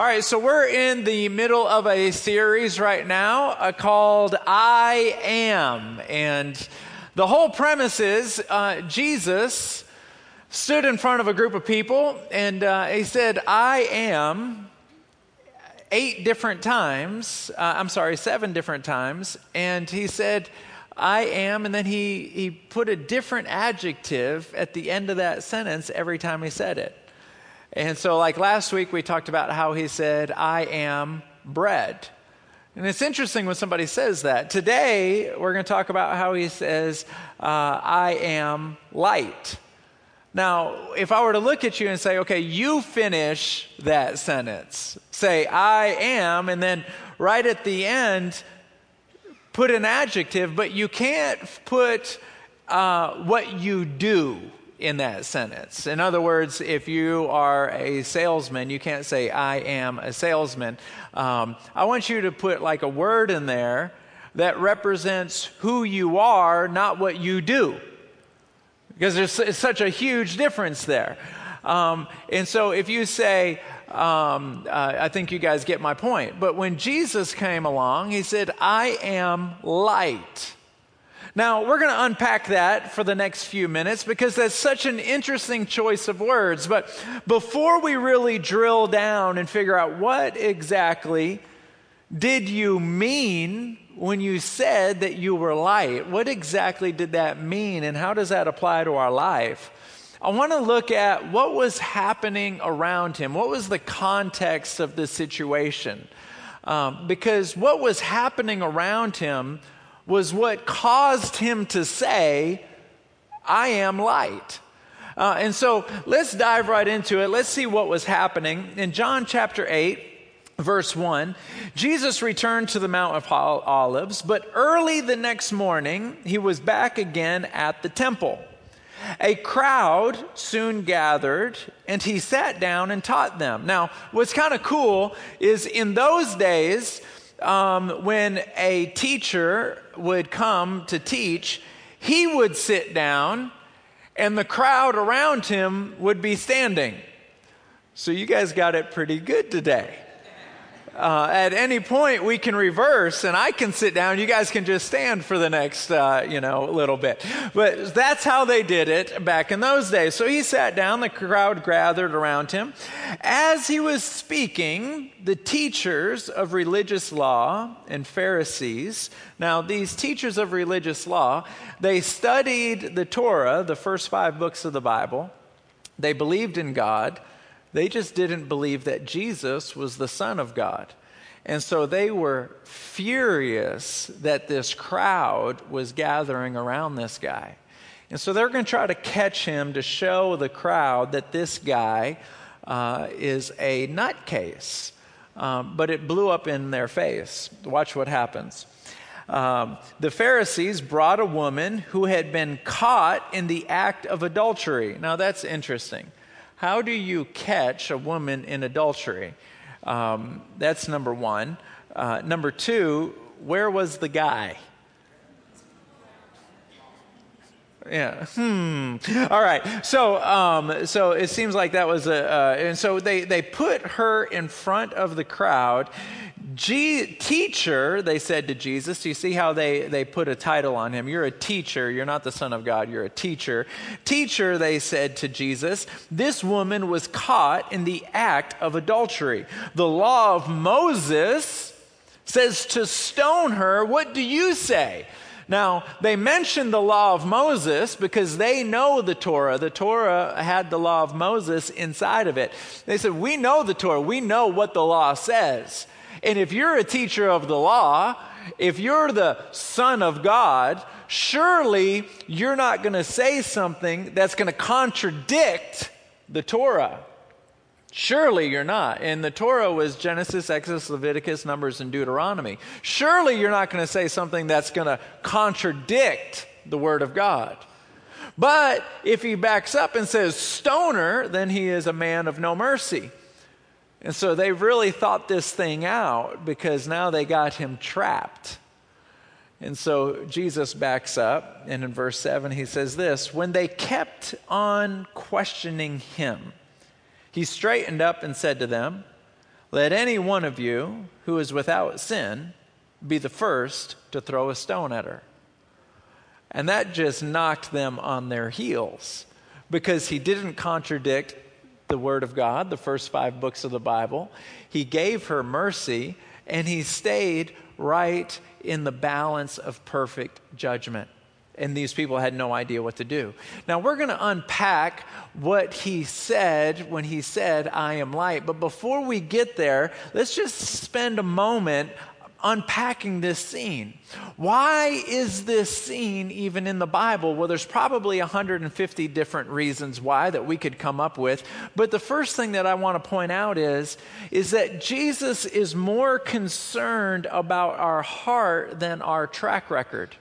All right, so we're in the middle of a series right now uh, called I Am. And the whole premise is uh, Jesus stood in front of a group of people and uh, he said, I am eight different times. Uh, I'm sorry, seven different times. And he said, I am, and then he, he put a different adjective at the end of that sentence every time he said it. And so, like last week, we talked about how he said, I am bread. And it's interesting when somebody says that. Today, we're going to talk about how he says, uh, I am light. Now, if I were to look at you and say, okay, you finish that sentence, say, I am, and then right at the end, put an adjective, but you can't put uh, what you do in that sentence. In other words, if you are a salesman, you can't say, I am a salesman. Um, I want you to put like a word in there that represents who you are, not what you do. Because there's such a huge difference there. Um, and so if you say, um, uh, I think you guys get my point. But when Jesus came along, he said, I am light. Now, we're going to unpack that for the next few minutes because that's such an interesting choice of words. But before we really drill down and figure out what exactly did you mean when you said that you were light, what exactly did that mean and how does that apply to our life? I want to look at what was happening around him. What was the context of the situation? Um, because what was happening around him was what caused him to say, I am light. Uh, and so let's dive right into it. Let's see what was happening. In John chapter 8, verse 1, Jesus returned to the Mount of Olives, but early the next morning, he was back again at the temple. A crowd soon gathered, and he sat down and taught them. Now, what's kind of cool is in those days, um, when a teacher would come to teach, he would sit down and the crowd around him would be standing. So you guys got it pretty good today. Uh, at any point, we can reverse, and I can sit down. You guys can just stand for the next, uh, you know, little bit. But that's how they did it back in those days. So he sat down. The crowd gathered around him. As he was speaking, the teachers of religious law and Pharisees. Now, these teachers of religious law, they studied the Torah, the first five books of the Bible. They believed in God. They just didn't believe that Jesus was the Son of God. And so they were furious that this crowd was gathering around this guy. And so they're going to try to catch him to show the crowd that this guy uh, is a nutcase. Um, but it blew up in their face. Watch what happens. Um, the Pharisees brought a woman who had been caught in the act of adultery. Now that's interesting. How do you catch a woman in adultery? Um, that's number one. Uh, number two, where was the guy? Yeah. Hmm. All right. So, um, so it seems like that was a, uh, and so they they put her in front of the crowd, G- teacher, they said to Jesus. Do you see how they, they put a title on him? You're a teacher. You're not the Son of God. You're a teacher. Teacher, they said to Jesus, this woman was caught in the act of adultery. The law of Moses says to stone her. What do you say? Now, they mention the law of Moses because they know the Torah. The Torah had the law of Moses inside of it. They said, We know the Torah. We know what the law says. And if you're a teacher of the law, if you're the son of God, surely you're not going to say something that's going to contradict the Torah. Surely you're not. And the Torah was Genesis, Exodus, Leviticus, Numbers, and Deuteronomy. Surely you're not going to say something that's going to contradict the Word of God. But if he backs up and says stoner, then he is a man of no mercy. And so they really thought this thing out because now they got him trapped. And so Jesus backs up, and in verse 7, he says this When they kept on questioning him, he straightened up and said to them, Let any one of you who is without sin be the first to throw a stone at her. And that just knocked them on their heels because he didn't contradict the Word of God, the first five books of the Bible. He gave her mercy and he stayed right in the balance of perfect judgment. And these people had no idea what to do. Now, we're going to unpack what he said when he said, I am light. But before we get there, let's just spend a moment unpacking this scene. Why is this scene even in the Bible? Well, there's probably 150 different reasons why that we could come up with. But the first thing that I want to point out is, is that Jesus is more concerned about our heart than our track record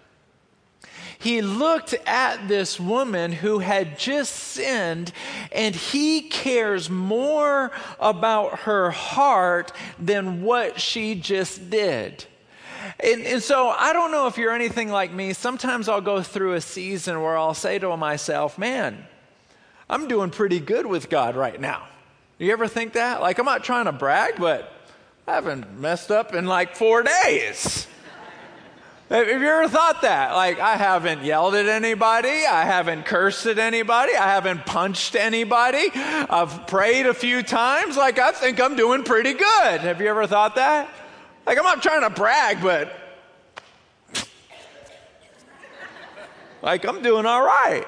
he looked at this woman who had just sinned and he cares more about her heart than what she just did. And, and, so I don't know if you're anything like me. Sometimes I'll go through a season where I'll say to myself, man, I'm doing pretty good with God right now. You ever think that? Like, I'm not trying to brag, but I haven't messed up in like four days. Have you ever thought that? Like, I haven't yelled at anybody. I haven't cursed at anybody. I haven't punched anybody. I've prayed a few times. Like, I think I'm doing pretty good. Have you ever thought that? Like, I'm not trying to brag, but like, I'm doing all right.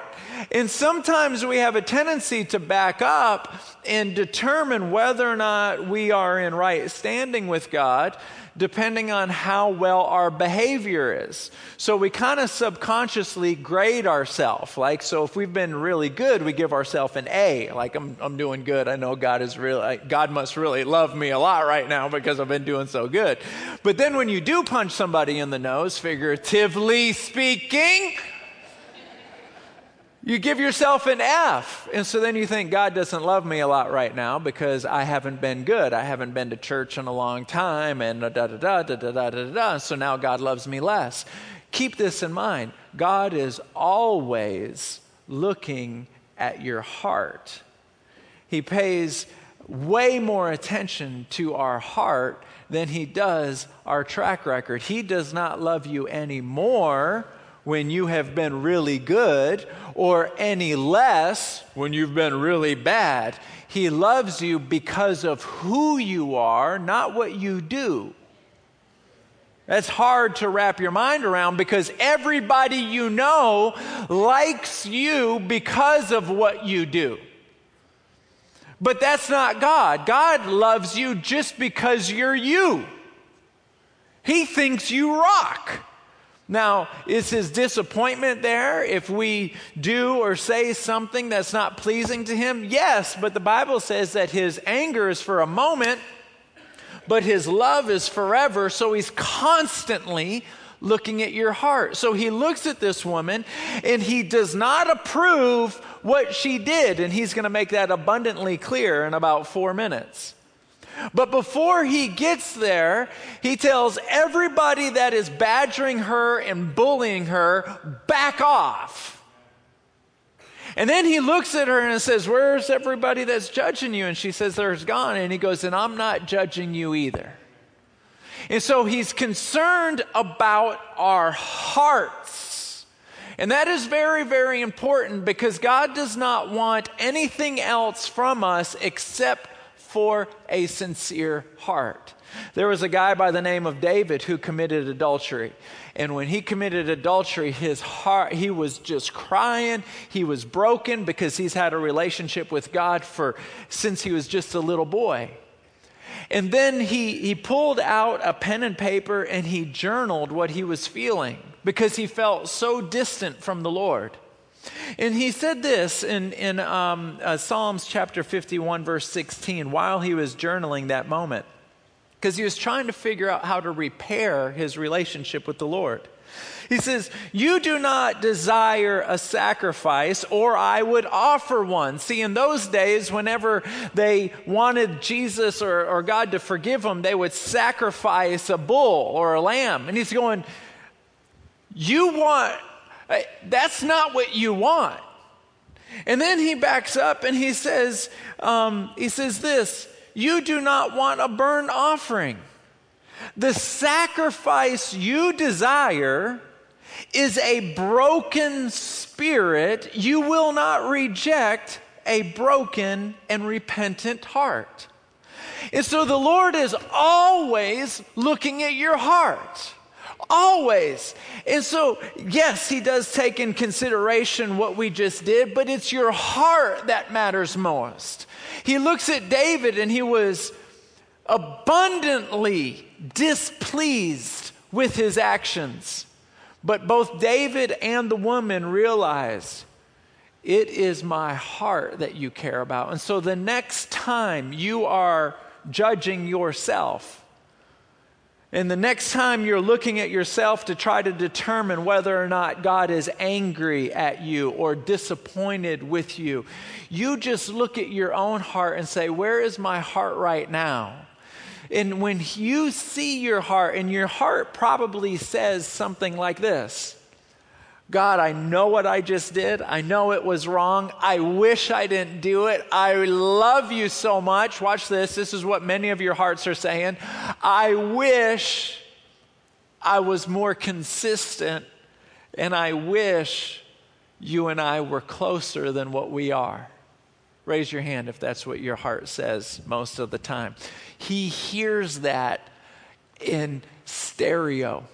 And sometimes we have a tendency to back up and determine whether or not we are in right standing with God depending on how well our behavior is. So we kind of subconsciously grade ourselves. Like, so if we've been really good, we give ourselves an A. Like, I'm, I'm doing good. I know God is really, God must really love me a lot right now because I've been doing so good. But then when you do punch somebody in the nose, figuratively speaking, you give yourself an F. And so then you think God doesn't love me a lot right now because I haven't been good. I haven't been to church in a long time and da da da da da da da da. So now God loves me less. Keep this in mind. God is always looking at your heart. He pays way more attention to our heart than he does our track record. He does not love you any more when you have been really good or any less when you've been really bad. He loves you because of who you are, not what you do. That's hard to wrap your mind around because everybody you know likes you because of what you do. But that's not God. God loves you just because you're you. He thinks you rock. Now, is his disappointment there if we do or say something that's not pleasing to him? Yes, but the Bible says that his anger is for a moment, but his love is forever. So he's constantly looking at your heart. So he looks at this woman and he does not approve what she did. And he's going to make that abundantly clear in about four minutes. But before he gets there, he tells everybody that is badgering her and bullying her, back off. And then he looks at her and says, Where's everybody that's judging you? And she says, There's gone. And he goes, And I'm not judging you either. And so he's concerned about our hearts. And that is very, very important because God does not want anything else from us except for a sincere heart. There was a guy by the name of David who committed adultery. And when he committed adultery, his heart, he was just crying. He was broken because he's had a relationship with God for since he was just a little boy. And then he, he pulled out a pen and paper and he journaled what he was feeling because he felt so distant from the Lord. And he said this in, in um, uh, Psalms chapter 51, verse 16, while he was journaling that moment, because he was trying to figure out how to repair his relationship with the Lord. He says, You do not desire a sacrifice, or I would offer one. See, in those days, whenever they wanted Jesus or, or God to forgive them, they would sacrifice a bull or a lamb. And he's going, You want that's not what you want. And then he backs up and he says, um, he says this, you do not want a burnt offering. The sacrifice you desire is a broken spirit. You will not reject a broken and repentant heart. And so the Lord is always looking at your heart. Always. And so, yes, He does take in consideration what we just did, but it's your heart that matters most. He looks at David and he was abundantly displeased with his actions. But both David and the woman realized it is my heart that you care about. And so the next time you are judging yourself, and the next time you're looking at yourself to try to determine whether or not God is angry at you or disappointed with you, you just look at your own heart and say, Where is my heart right now? And when you see your heart, and your heart probably says something like this God, I know what I just did. I know it was wrong. I wish I didn't do it. I love you so much. Watch this. This is what many of your hearts are saying. I wish I was more consistent, and I wish you and I were closer than what we are. Raise your hand if that's what your heart says most of the time. He hears that in stereo.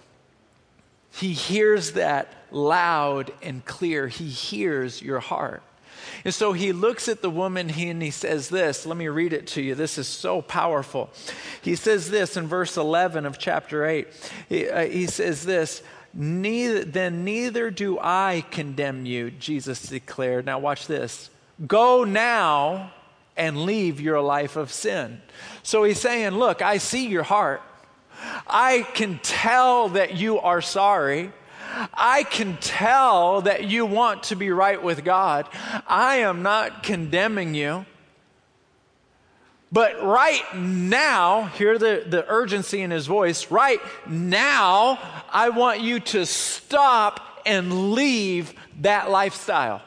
He hears that loud and clear. He hears your heart. And so he looks at the woman and he says this. Let me read it to you. This is so powerful. He says this in verse 11 of chapter 8. He, uh, he says this neither, Then neither do I condemn you, Jesus declared. Now, watch this. Go now and leave your life of sin. So he's saying, Look, I see your heart. I can tell that you are sorry. I can tell that you want to be right with God. I am not condemning you. But right now, hear the, the urgency in his voice. Right now, I want you to stop and leave that lifestyle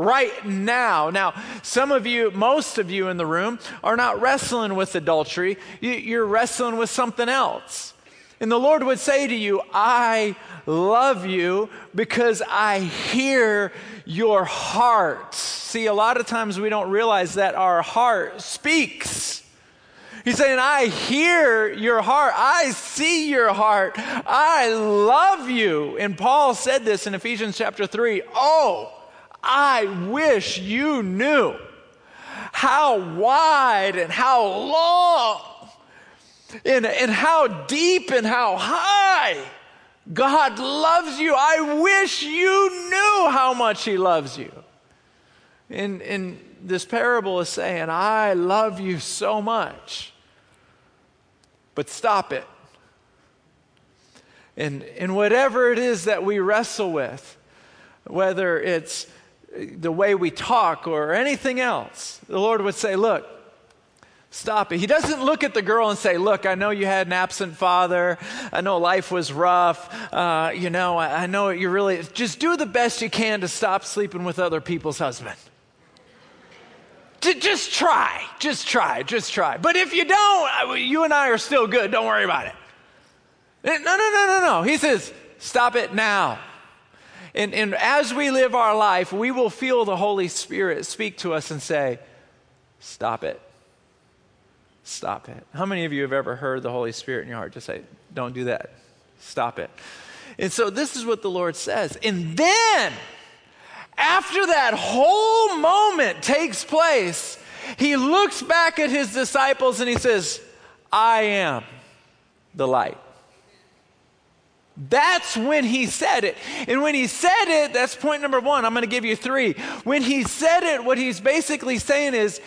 right now. Now, some of you, most of you in the room, are not wrestling with adultery, you're wrestling with something else. And the Lord would say to you, I love you because I hear your heart. See, a lot of times we don't realize that our heart speaks. He's saying, I hear your heart. I see your heart. I love you. And Paul said this in Ephesians chapter 3. Oh, I wish you knew how wide and how long and, and how deep and how high God loves you. I wish you knew how much He loves you. And, and this parable is saying, I love you so much, but stop it. And, and whatever it is that we wrestle with, whether it's the way we talk or anything else, the Lord would say, Look, stop it. He doesn't look at the girl and say, Look, I know you had an absent father. I know life was rough. Uh, you know, I, I know you really, just do the best you can to stop sleeping with other people's husband. just try. Just try. Just try. But if you don't, you and I are still good. Don't worry about it. No, no, no, no, no. He says, Stop it now. And, and as we live our life, we will feel the Holy Spirit speak to us and say, Stop it. Stop it. How many of you have ever heard the Holy Spirit in your heart just say, Don't do that? Stop it. And so this is what the Lord says. And then, after that whole moment takes place, he looks back at his disciples and he says, I am the light. That's when he said it. And when he said it, that's point number one. I'm going to give you three. When he said it, what he's basically saying is,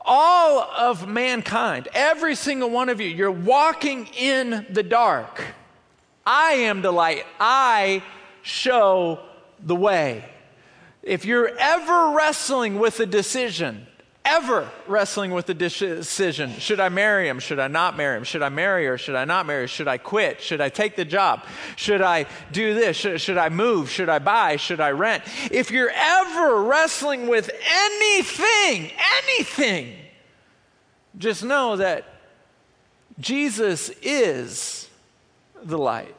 all of mankind, every single one of you, you're walking in the dark. I am the light. I show the way. If you're ever wrestling with a decision, ever wrestling with the decision should I marry him? Should I not marry him? Should I marry her? Should I not marry her? Should I quit? Should I take the job? Should I do this? Should, should I move? Should I buy? Should I rent? If you're ever wrestling with anything, anything, just know that Jesus is the light.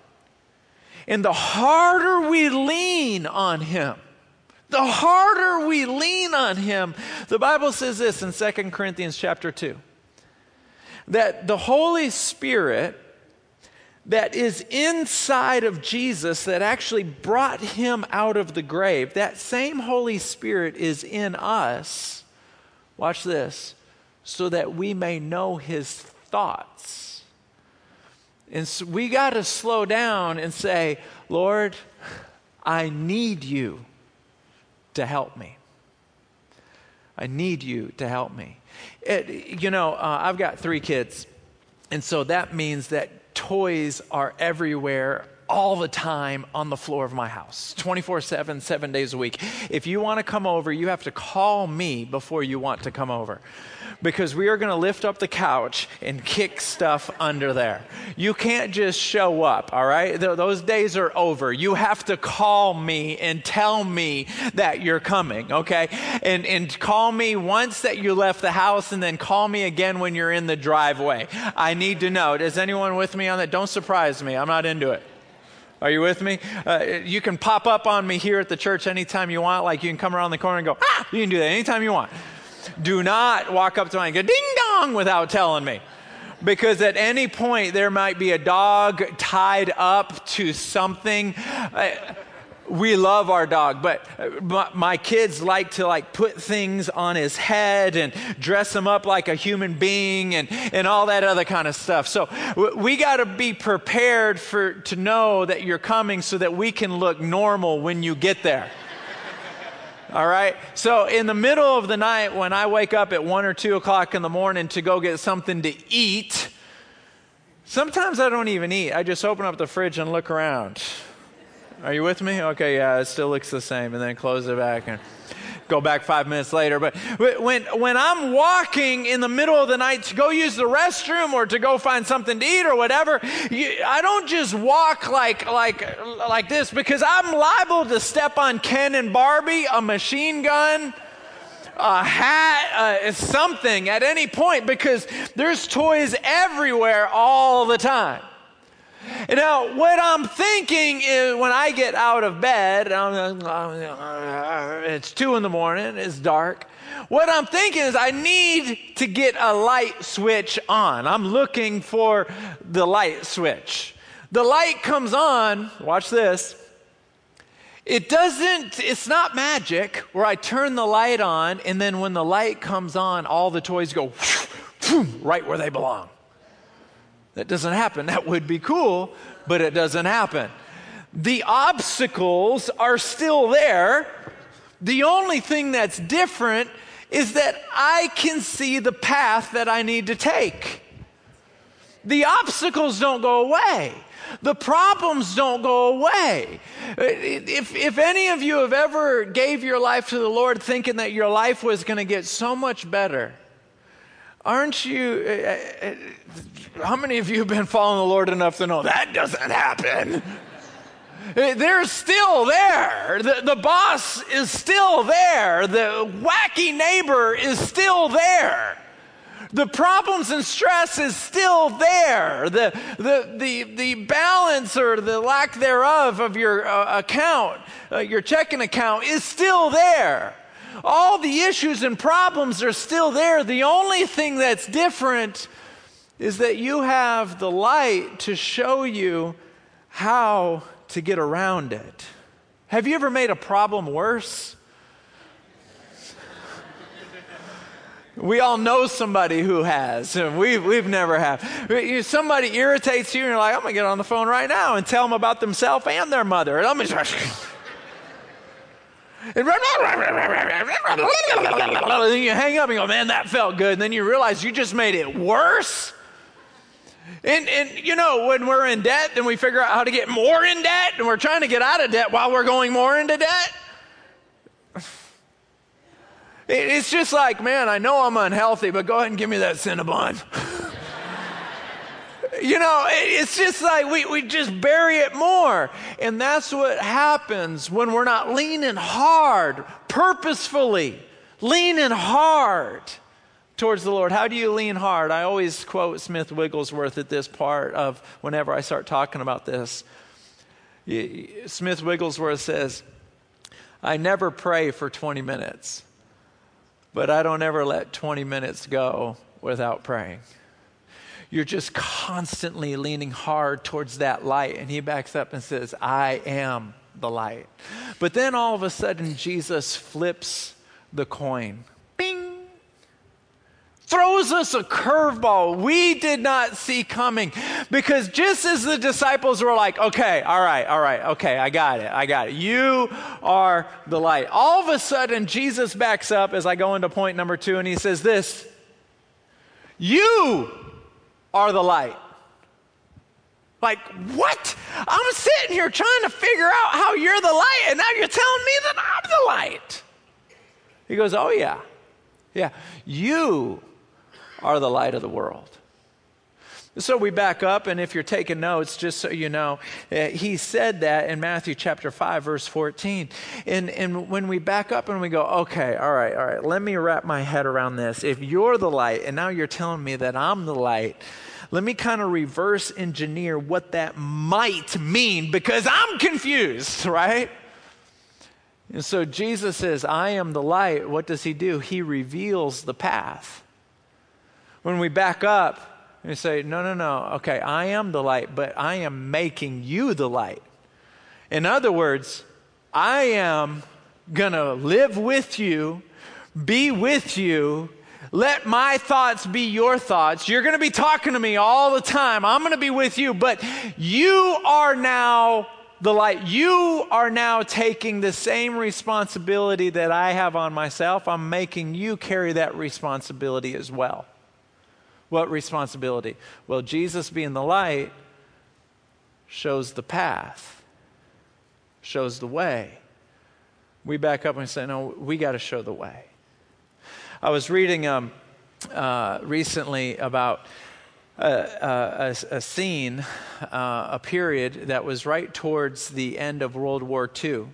And the harder we lean on him, the harder we lean on him, the Bible says this in 2 Corinthians chapter 2 that the Holy Spirit that is inside of Jesus that actually brought him out of the grave, that same Holy Spirit is in us. Watch this, so that we may know his thoughts. And so we got to slow down and say, Lord, I need you to help me. I need you to help me. It, you know, uh, I've got three kids, and so that means that toys are everywhere all the time on the floor of my house 24 7, seven days a week. If you want to come over, you have to call me before you want to come over because we are going to lift up the couch and kick stuff under there. You can't just show up, all right? Th- those days are over. You have to call me and tell me that you're coming, okay? And, and call me once that you left the house and then call me again when you're in the driveway. I need to know. Is anyone with me on that? Don't surprise me. I'm not into it. Are you with me? Uh, you can pop up on me here at the church anytime you want. Like you can come around the corner and go, ah, you can do that anytime you want. Do not walk up to me and go ding dong without telling me. Because at any point there might be a dog tied up to something. We love our dog, but uh, my kids like to like put things on his head and dress him up like a human being and, and all that other kind of stuff. So we got to be prepared for to know that you're coming so that we can look normal when you get there. All right. So in the middle of the night, when I wake up at one or two o'clock in the morning to go get something to eat, sometimes I don't even eat. I just open up the fridge and look around. Are you with me? Okay, yeah, it still looks the same, and then close it back and go back five minutes later. But when, when I'm walking in the middle of the night to go use the restroom or to go find something to eat or whatever, you, I don't just walk like, like, like this because I'm liable to step on Ken and Barbie, a machine gun a hat, uh, something at any point because there's toys everywhere all the time. Now, what I'm thinking is when I get out of bed, it's two in the morning, it's dark. What I'm thinking is I need to get a light switch on. I'm looking for the light switch. The light comes on, watch this. It doesn't, it's not magic where I turn the light on and then when the light comes on, all the toys go right where they belong. That doesn't happen. That would be cool, but it doesn't happen. The obstacles are still there. The only thing that's different is that I can see the path that I need to take. The obstacles don't go away. The problems don't go away. If, if any of you have ever gave your life to the Lord thinking that your life was going to get so much better, aren't you? Uh, uh, How many of you have been following the Lord enough to know that doesn't happen? They're still there. The, the boss is still there. The wacky neighbor is still there. The problems and stress is still there. The, the, the, the balance or the lack thereof of your uh, account, uh, your checking account, is still there. All the issues and problems are still there. The only thing that's different is that you have the light to show you how to get around it. Have you ever made a problem worse? We all know somebody who has. We, we've never have. Somebody irritates you, and you're like, I'm going to get on the phone right now and tell them about themselves and their mother. And, and then you hang up and go, man, that felt good. And then you realize you just made it worse. And, and you know, when we're in debt, then we figure out how to get more in debt, and we're trying to get out of debt while we're going more into debt. It's just like, man, I know I'm unhealthy, but go ahead and give me that Cinnabon. you know, it's just like we, we just bury it more. And that's what happens when we're not leaning hard, purposefully, leaning hard towards the Lord? How do you lean hard? I always quote Smith Wigglesworth at this part of whenever I start talking about this. Smith Wigglesworth says, I never pray for 20 minutes, but I don't ever let 20 minutes go without praying. You're just constantly leaning hard towards that light. And he backs up and says, I am the light. But then all of a sudden, Jesus flips the coin. Throws us a curveball we did not see coming. Because just as the disciples were like, okay, all right, all right, okay, I got it, I got it. You are the light. All of a sudden, Jesus backs up as I go into point number two, and he says, This, you are the light. Like, what? I'm sitting here trying to figure out how you're the light, and now you're telling me that I'm the light. He goes, Oh, yeah. Yeah. You are the light of the world. So we back up, and if you're taking notes, just so you know, uh, he said that in Matthew chapter 5, verse 14. And, and when we back up and we go, okay, all right, all right, let me wrap my head around this. If you're the light, and now you're telling me that I'm the light, let me kind of reverse engineer what that might mean because I'm confused, right? And so Jesus says, I am the light. What does he do? He reveals the path. When we back up, and say, No, no, no. Okay, I am the light, but I am making you the light. In other words, I am going to live with you, be with you. Let my thoughts be your thoughts. You're going to be talking to me all the time. I'm going to be with you, but you are now the light. You are now taking the same responsibility that I have on myself. I'm making you carry that responsibility as well. What responsibility? Well, Jesus being the light shows the path, shows the way. We back up and say, no, we got to show the way. I was reading um, uh, recently about a, a, a scene, uh, a period that was right towards the end of World War II.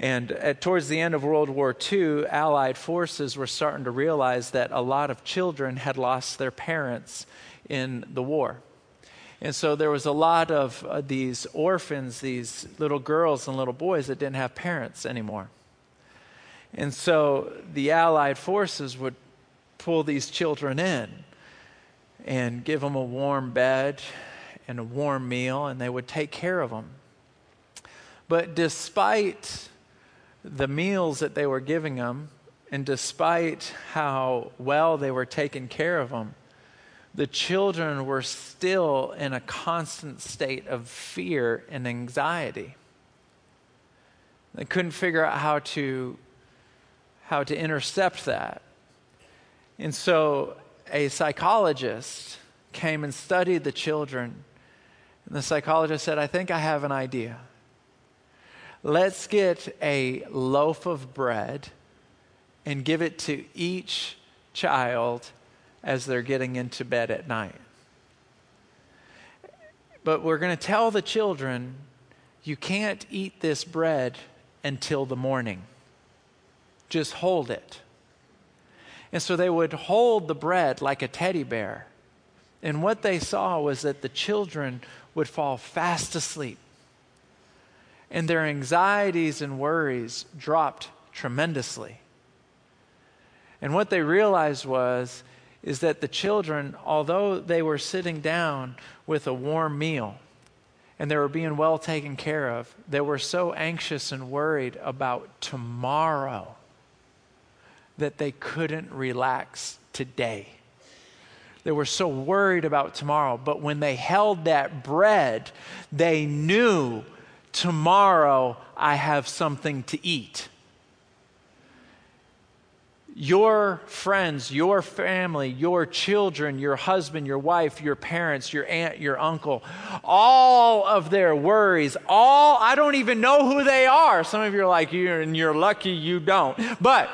And at, towards the end of World War II, Allied forces were starting to realize that a lot of children had lost their parents in the war. And so there was a lot of uh, these orphans, these little girls and little boys that didn't have parents anymore. And so the Allied forces would pull these children in and give them a warm bed and a warm meal, and they would take care of them. But despite the meals that they were giving them, and despite how well they were taking care of them, the children were still in a constant state of fear and anxiety. They couldn't figure out how to, how to intercept that. And so a psychologist came and studied the children. And the psychologist said, I think I have an idea. Let's get a loaf of bread and give it to each child as they're getting into bed at night. But we're going to tell the children, you can't eat this bread until the morning. Just hold it. And so they would hold the bread like a teddy bear. And what they saw was that the children would fall fast asleep and their anxieties and worries dropped tremendously. And what they realized was is that the children, although they were sitting down with a warm meal and they were being well taken care of, they were so anxious and worried about tomorrow that they couldn't relax today. They were so worried about tomorrow. But when they held that bread, they knew tomorrow I have something to eat. Your friends, your family, your children, your husband, your wife, your parents, your aunt, your uncle, all of their worries, all, I don't even know who they are. Some of you are like, you're, and you're lucky you don't. But,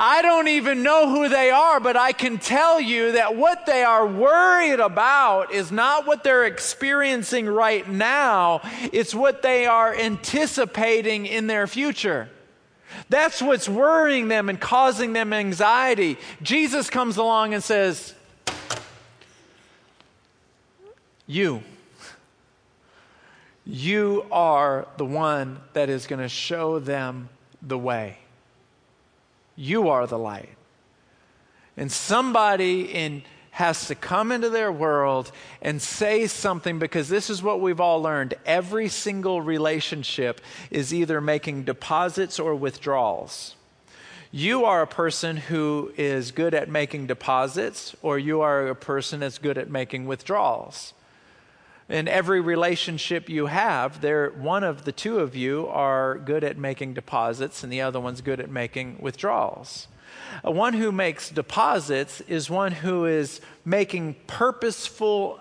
I don't even know who they are, but I can tell you that what they are worried about is not what they're experiencing right now, it's what they are anticipating in their future. That's what's worrying them and causing them anxiety. Jesus comes along and says, You, you are the one that is going to show them the way. You are the light. And somebody in has to come into their world and say something because this is what we've all learned. Every single relationship is either making deposits or withdrawals. You are a person who is good at making deposits, or you are a person that's good at making withdrawals. In every relationship you have, there one of the two of you are good at making deposits, and the other one's good at making withdrawals. One who makes deposits is one who is making purposeful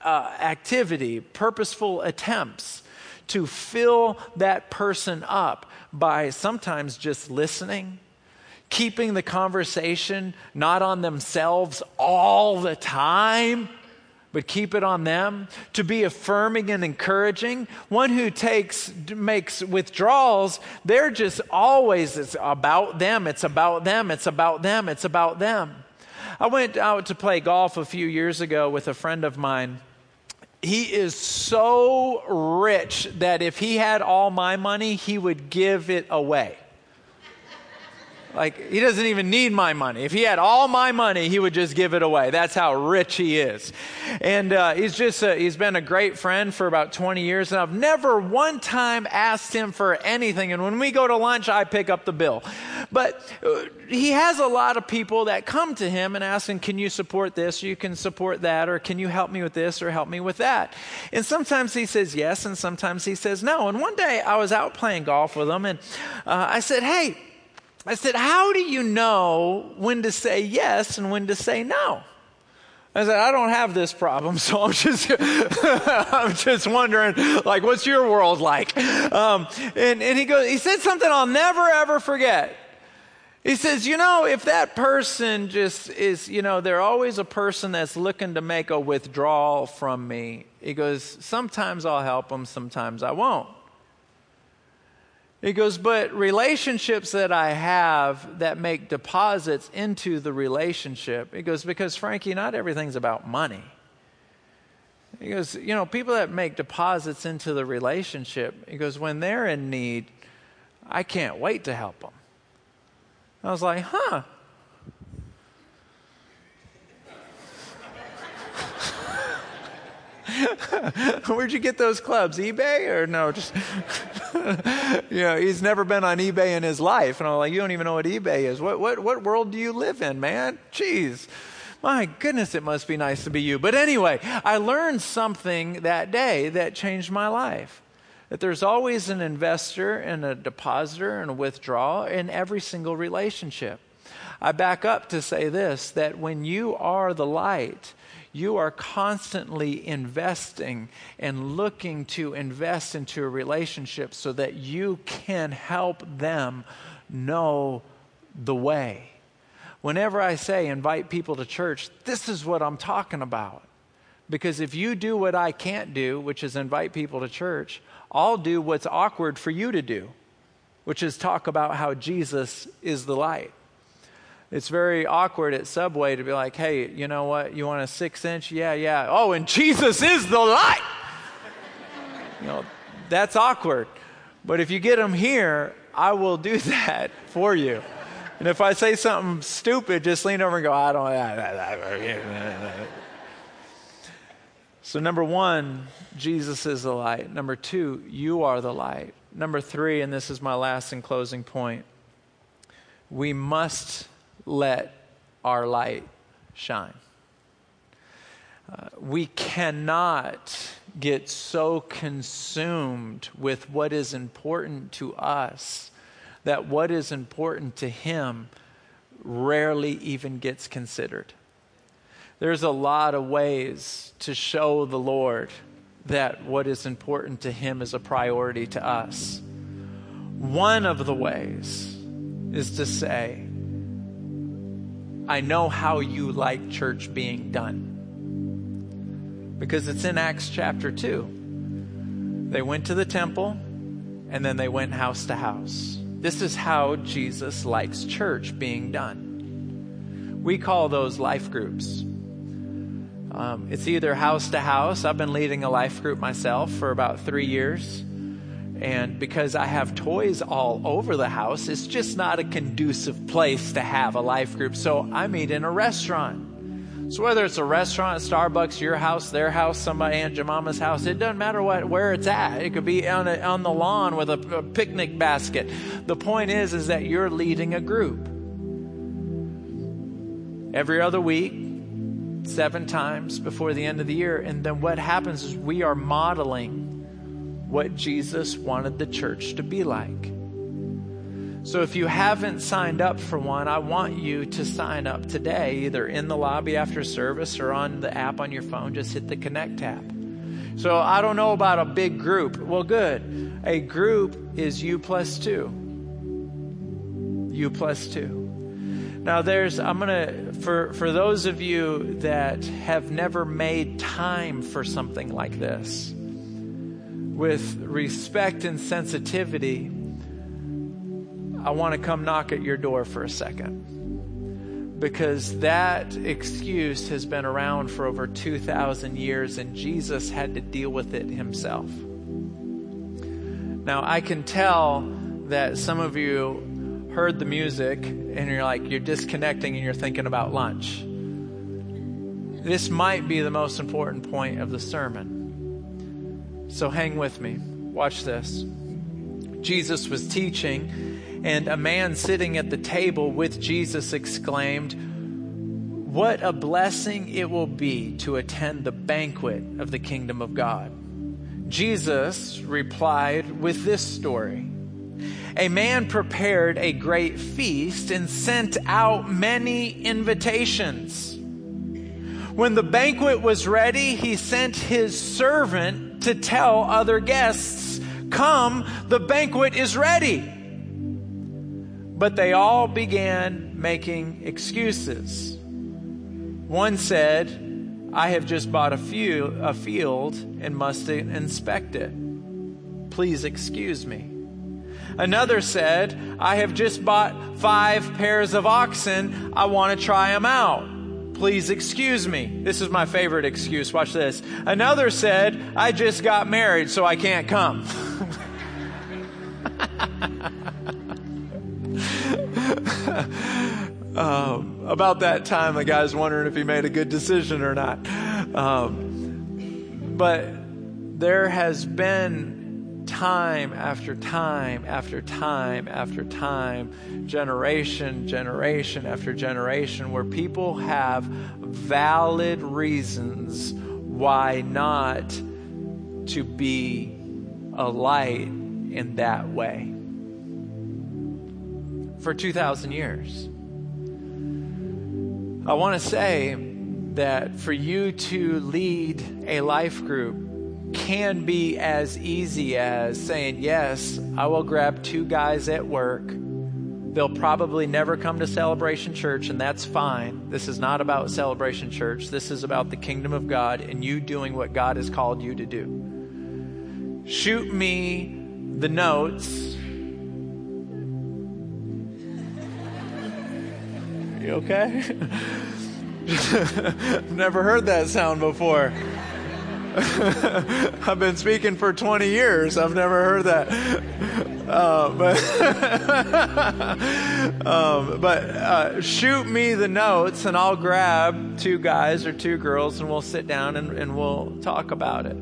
uh, activity, purposeful attempts to fill that person up by sometimes just listening, keeping the conversation not on themselves all the time but keep it on them, to be affirming and encouraging. One who takes makes withdrawals, they're just always it's about them, it's about them, it's about them, it's about them. I went out to play golf a few years ago with a friend of mine. He is so rich that if he had all my money, he would give it away. Like, he doesn't even need my money. If he had all my money, he would just give it away. That's how rich he is. And uh, he's just, a, he's been a great friend for about 20 years. And I've never one time asked him for anything. And when we go to lunch, I pick up the bill. But uh, he has a lot of people that come to him and ask him, Can you support this? You can support that. Or can you help me with this? Or help me with that? And sometimes he says yes, and sometimes he says no. And one day I was out playing golf with him, and uh, I said, Hey, I said, How do you know when to say yes and when to say no? I said, I don't have this problem, so I'm just, I'm just wondering, like, what's your world like? Um, and, and he goes, he said something I'll never ever forget. He says, you know, if that person just is, you know, they're always a person that's looking to make a withdrawal from me. He goes, sometimes I'll help them, sometimes I won't. He goes, but relationships that I have that make deposits into the relationship, he goes, because Frankie, not everything's about money. He goes, you know, people that make deposits into the relationship, he goes, when they're in need, I can't wait to help them. I was like, huh, Where'd you get those clubs? eBay or no? Just you know, he's never been on eBay in his life, and I'm like, you don't even know what eBay is. What what what world do you live in, man? Jeez. My goodness, it must be nice to be you. But anyway, I learned something that day that changed my life. That there's always an investor and a depositor and a withdrawal in every single relationship. I back up to say this that when you are the light, you are constantly investing and looking to invest into a relationship so that you can help them know the way. Whenever I say invite people to church, this is what I'm talking about. Because if you do what I can't do, which is invite people to church, I'll do what's awkward for you to do, which is talk about how Jesus is the light it's very awkward at Subway to be like, hey, you know what? You want a six inch? Yeah, yeah. Oh, and Jesus is the light. you know, that's awkward. But if you get them here, I will do that for you. And if I say something stupid, just lean over and go, I don't. So, number one, Jesus is the light. Number two, you are the light. Number three, and this is my last and closing point, we must let our light shine. Uh, we cannot get so consumed with what is important to us that what is important to Him rarely even gets considered. There's a lot of ways to show the Lord that what is important to Him is a priority to us. One of the ways is to say, I know how you like church being done. Because it's in Acts chapter 2. They went to the temple and then they went house to house. This is how Jesus likes church being done. We call those life groups. Um, it's either house to house. I've been leading a life group myself for about three years. And because I have toys all over the house, it's just not a conducive place to have a life group. So I meet in a restaurant. So whether it's a restaurant, Starbucks, your house, their house, somebody Aunt Jemima's house, it doesn't matter what where it's at. It could be on a, on the lawn with a, a picnic basket. The point is is that you're leading a group. Every other week, seven times before the end of the year, and then what happens is we are modeling what Jesus wanted the church to be like. So if you haven't signed up for one, I want you to sign up today, either in the lobby after service or on the app on your phone. Just hit the Connect tab. So I don't know about a big group. Well, good. A group is you plus two. You plus two. Now there's I'm to for for those of you that have never made time for something like this with respect and sensitivity I want to come knock at your door for a second. Because that excuse has been around for over 2,000 years, and Jesus had to deal with it himself. Now, I can tell that some of you heard the music and you're like, you're disconnecting and you're thinking about lunch. This might be the most important point of the sermon. So hang with me. Watch this. Jesus was teaching and a man sitting at the table with Jesus exclaimed, What a blessing it will be to attend the banquet of the kingdom of God. Jesus replied with this story. A man prepared a great feast and sent out many invitations. When the banquet was ready, he sent his servant to tell other guests, Come, the banquet is ready. But they all began making excuses. One said, I have just bought a, few, a field and must inspect it. Please excuse me. Another said, I have just bought five pairs of oxen. I want to try them out. Please excuse me. This is my favorite excuse. Watch this. Another said, I just got married, so I can't come. um, about that time, the guy's wondering if he made a good decision or not. Um, but there has been time after time after time after time, generation, generation after generation, where people have valid reasons why not to be a light in that way for 2,000 years. I want to say that for you to lead a life group can be as easy as saying, Yes, I will grab two guys at work. They'll probably never come to Celebration Church, and that's fine. This is not about Celebration Church. This is about the kingdom of God and you doing what God has called you to do. Shoot me the notes You okay? Never heard that sound before. I've been speaking for 20 years. I've never heard that. Uh, but um, but uh, shoot me the notes, and I'll grab two guys or two girls, and we'll sit down and, and we'll talk about it.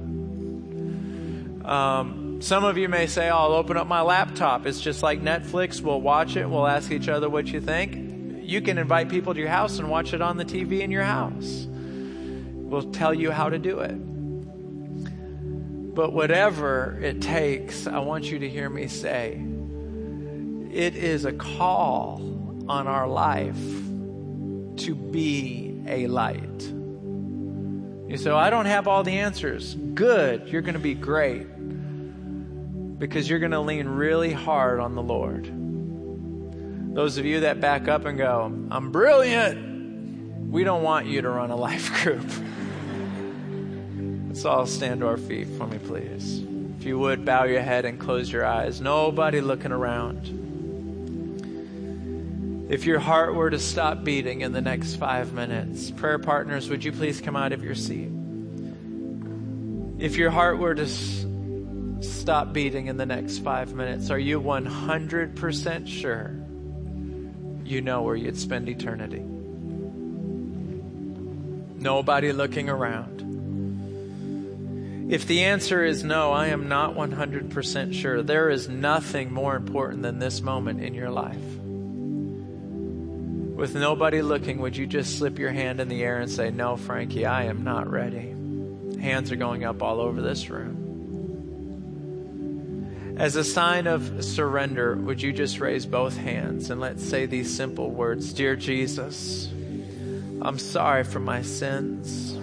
Um, some of you may say, oh, I'll open up my laptop. It's just like Netflix. We'll watch it. We'll ask each other what you think you can invite people to your house and watch it on the TV in your house. We'll tell you how to do it. But whatever it takes, I want you to hear me say it is a call on our life to be a light. You say, I don't have all the answers. Good. You're going to be great because you're going to lean really hard on the Lord. Those of you that back up and go, I'm brilliant, we don't want you to run a life group. Let's all stand to our feet for me, please. If you would, bow your head and close your eyes. Nobody looking around. If your heart were to stop beating in the next five minutes, prayer partners, would you please come out of your seat? If your heart were to s- stop beating in the next five minutes, are you 100% sure you know where you'd spend eternity? Nobody looking around. If the answer is no, I am not 100% sure. There is nothing more important than this moment in your life. With nobody looking, would you just slip your hand in the air and say, No, Frankie, I am not ready? Hands are going up all over this room. As a sign of surrender, would you just raise both hands and let's say these simple words Dear Jesus, I'm sorry for my sins.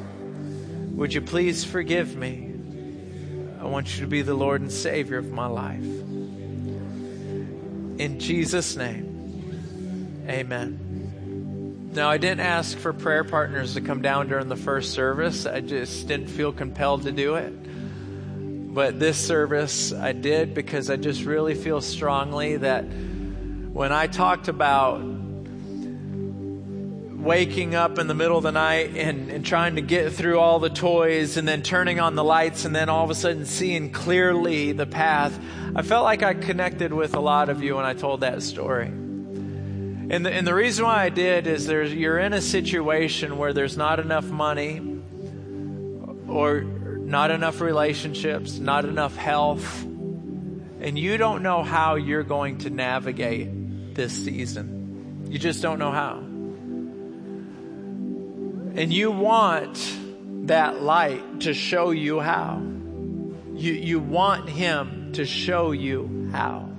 Would you please forgive me? I want you to be the Lord and Savior of my life. In Jesus' name, amen. Now, I didn't ask for prayer partners to come down during the first service. I just didn't feel compelled to do it. But this service I did because I just really feel strongly that when I talked about waking up in the middle of the night and, and trying to get through all the toys and then turning on the lights and then all of a sudden seeing clearly the path, I felt like I connected with a lot of you when I told that story. And the, and the reason why I did is there's, you're in a situation where there's not enough money or not enough relationships, not enough health, and you don't know how you're going to navigate this season. You just don't know how. And you want that light to show you how. You, you want Him to show you how.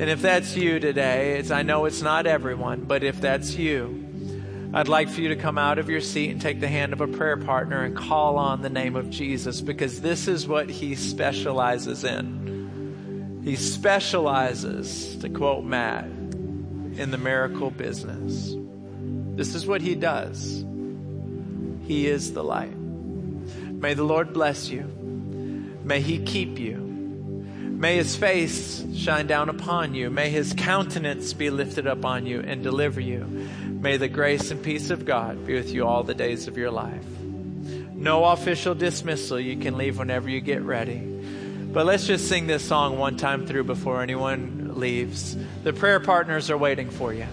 And if that's you today, it's, I know it's not everyone, but if that's you, I'd like for you to come out of your seat and take the hand of a prayer partner and call on the name of Jesus because this is what He specializes in. He specializes, to quote Matt, in the miracle business. This is what he does. He is the light. May the Lord bless you. May he keep you. May his face shine down upon you. May his countenance be lifted up on you and deliver you. May the grace and peace of God be with you all the days of your life. No official dismissal. You can leave whenever you get ready. But let's just sing this song one time through before anyone leaves. The prayer partners are waiting for you.